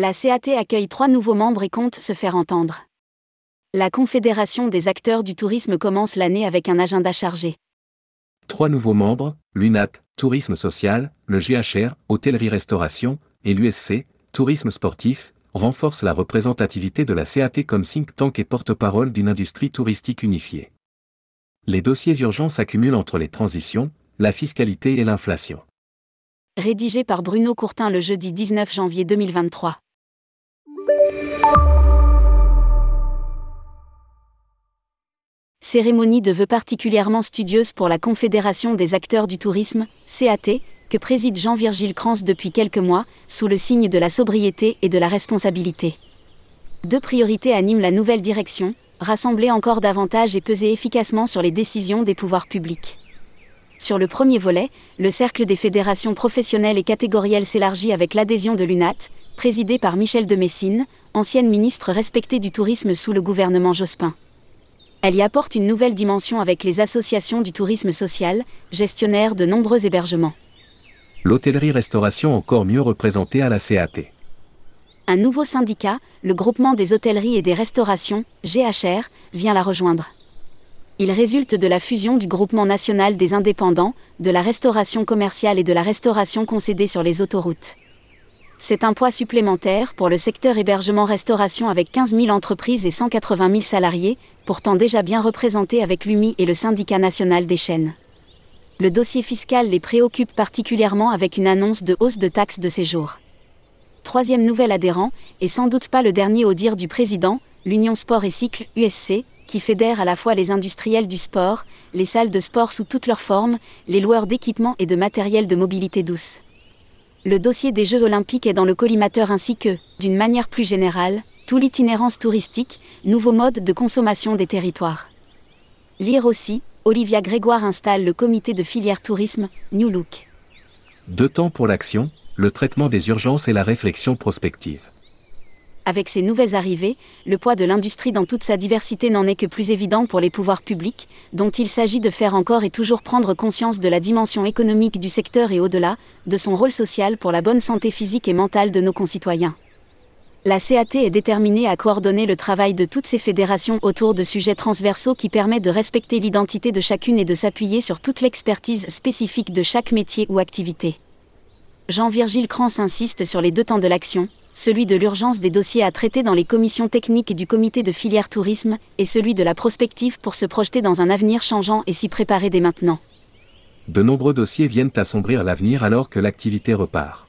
La CAT accueille trois nouveaux membres et compte se faire entendre. La Confédération des acteurs du tourisme commence l'année avec un agenda chargé. Trois nouveaux membres, l'UNAT, Tourisme Social, le GHR, Hôtellerie-Restauration, et l'USC, Tourisme Sportif, renforcent la représentativité de la CAT comme think tank et porte-parole d'une industrie touristique unifiée. Les dossiers urgents s'accumulent entre les transitions, la fiscalité et l'inflation. Rédigé par Bruno Courtin le jeudi 19 janvier 2023. Cérémonie de vœux particulièrement studieuse pour la Confédération des acteurs du tourisme, CAT, que préside Jean-Virgile Crans depuis quelques mois, sous le signe de la sobriété et de la responsabilité. Deux priorités animent la nouvelle direction, rassembler encore davantage et peser efficacement sur les décisions des pouvoirs publics. Sur le premier volet, le cercle des fédérations professionnelles et catégorielles s'élargit avec l'adhésion de l'UNAT, présidée par Michel de Messine, ancienne ministre respectée du tourisme sous le gouvernement Jospin. Elle y apporte une nouvelle dimension avec les associations du tourisme social, gestionnaires de nombreux hébergements. L'hôtellerie-restauration encore mieux représentée à la CAT. Un nouveau syndicat, le Groupement des hôtelleries et des restaurations, GHR, vient la rejoindre. Il résulte de la fusion du Groupement national des indépendants, de la restauration commerciale et de la restauration concédée sur les autoroutes. C'est un poids supplémentaire pour le secteur hébergement-restauration avec 15 000 entreprises et 180 000 salariés, pourtant déjà bien représentés avec l'UMI et le syndicat national des chaînes. Le dossier fiscal les préoccupe particulièrement avec une annonce de hausse de taxes de séjour. Troisième nouvel adhérent, et sans doute pas le dernier au dire du président, l'Union Sport et Cycle, USC, qui fédère à la fois les industriels du sport, les salles de sport sous toutes leurs formes, les loueurs d'équipements et de matériel de mobilité douce le dossier des Jeux olympiques est dans le collimateur ainsi que, d'une manière plus générale, tout l'itinérance touristique, nouveau mode de consommation des territoires. Lire aussi, Olivia Grégoire installe le comité de filière tourisme, New Look. Deux temps pour l'action, le traitement des urgences et la réflexion prospective avec ces nouvelles arrivées, le poids de l'industrie dans toute sa diversité n'en est que plus évident pour les pouvoirs publics, dont il s'agit de faire encore et toujours prendre conscience de la dimension économique du secteur et au-delà, de son rôle social pour la bonne santé physique et mentale de nos concitoyens. La CAT est déterminée à coordonner le travail de toutes ces fédérations autour de sujets transversaux qui permettent de respecter l'identité de chacune et de s'appuyer sur toute l'expertise spécifique de chaque métier ou activité. Jean-Virgile Crans insiste sur les deux temps de l'action, celui de l'urgence des dossiers à traiter dans les commissions techniques du comité de filière tourisme, et celui de la prospective pour se projeter dans un avenir changeant et s'y préparer dès maintenant. De nombreux dossiers viennent assombrir l'avenir alors que l'activité repart.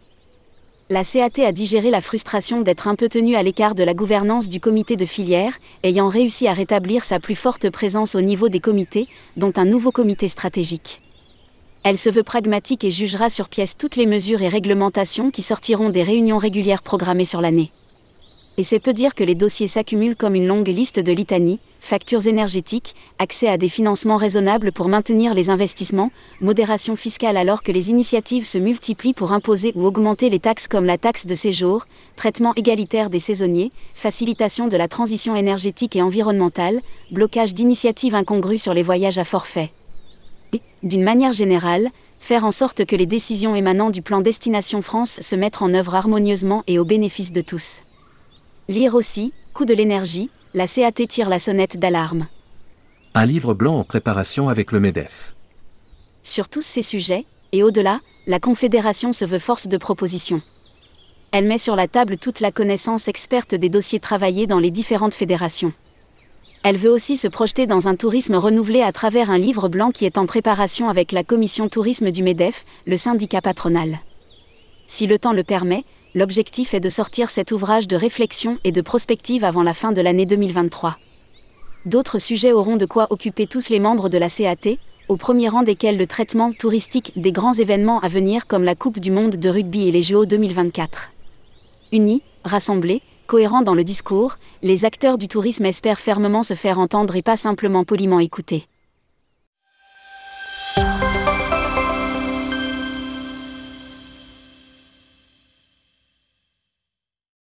La CAT a digéré la frustration d'être un peu tenue à l'écart de la gouvernance du comité de filière, ayant réussi à rétablir sa plus forte présence au niveau des comités, dont un nouveau comité stratégique. Elle se veut pragmatique et jugera sur pièce toutes les mesures et réglementations qui sortiront des réunions régulières programmées sur l'année. Et c'est peu dire que les dossiers s'accumulent comme une longue liste de litanies, factures énergétiques, accès à des financements raisonnables pour maintenir les investissements, modération fiscale alors que les initiatives se multiplient pour imposer ou augmenter les taxes comme la taxe de séjour, traitement égalitaire des saisonniers, facilitation de la transition énergétique et environnementale, blocage d'initiatives incongrues sur les voyages à forfait d'une manière générale, faire en sorte que les décisions émanant du plan Destination France se mettent en œuvre harmonieusement et au bénéfice de tous. Lire aussi, Coût de l'énergie, la CAT tire la sonnette d'alarme. Un livre blanc en préparation avec le MEDEF. Sur tous ces sujets, et au-delà, la Confédération se veut force de proposition. Elle met sur la table toute la connaissance experte des dossiers travaillés dans les différentes fédérations. Elle veut aussi se projeter dans un tourisme renouvelé à travers un livre blanc qui est en préparation avec la commission tourisme du MEDEF, le syndicat patronal. Si le temps le permet, l'objectif est de sortir cet ouvrage de réflexion et de prospective avant la fin de l'année 2023. D'autres sujets auront de quoi occuper tous les membres de la CAT, au premier rang desquels le traitement touristique des grands événements à venir comme la Coupe du Monde de rugby et les JO 2024. Unis, rassemblés, cohérents dans le discours, les acteurs du tourisme espèrent fermement se faire entendre et pas simplement poliment écouter.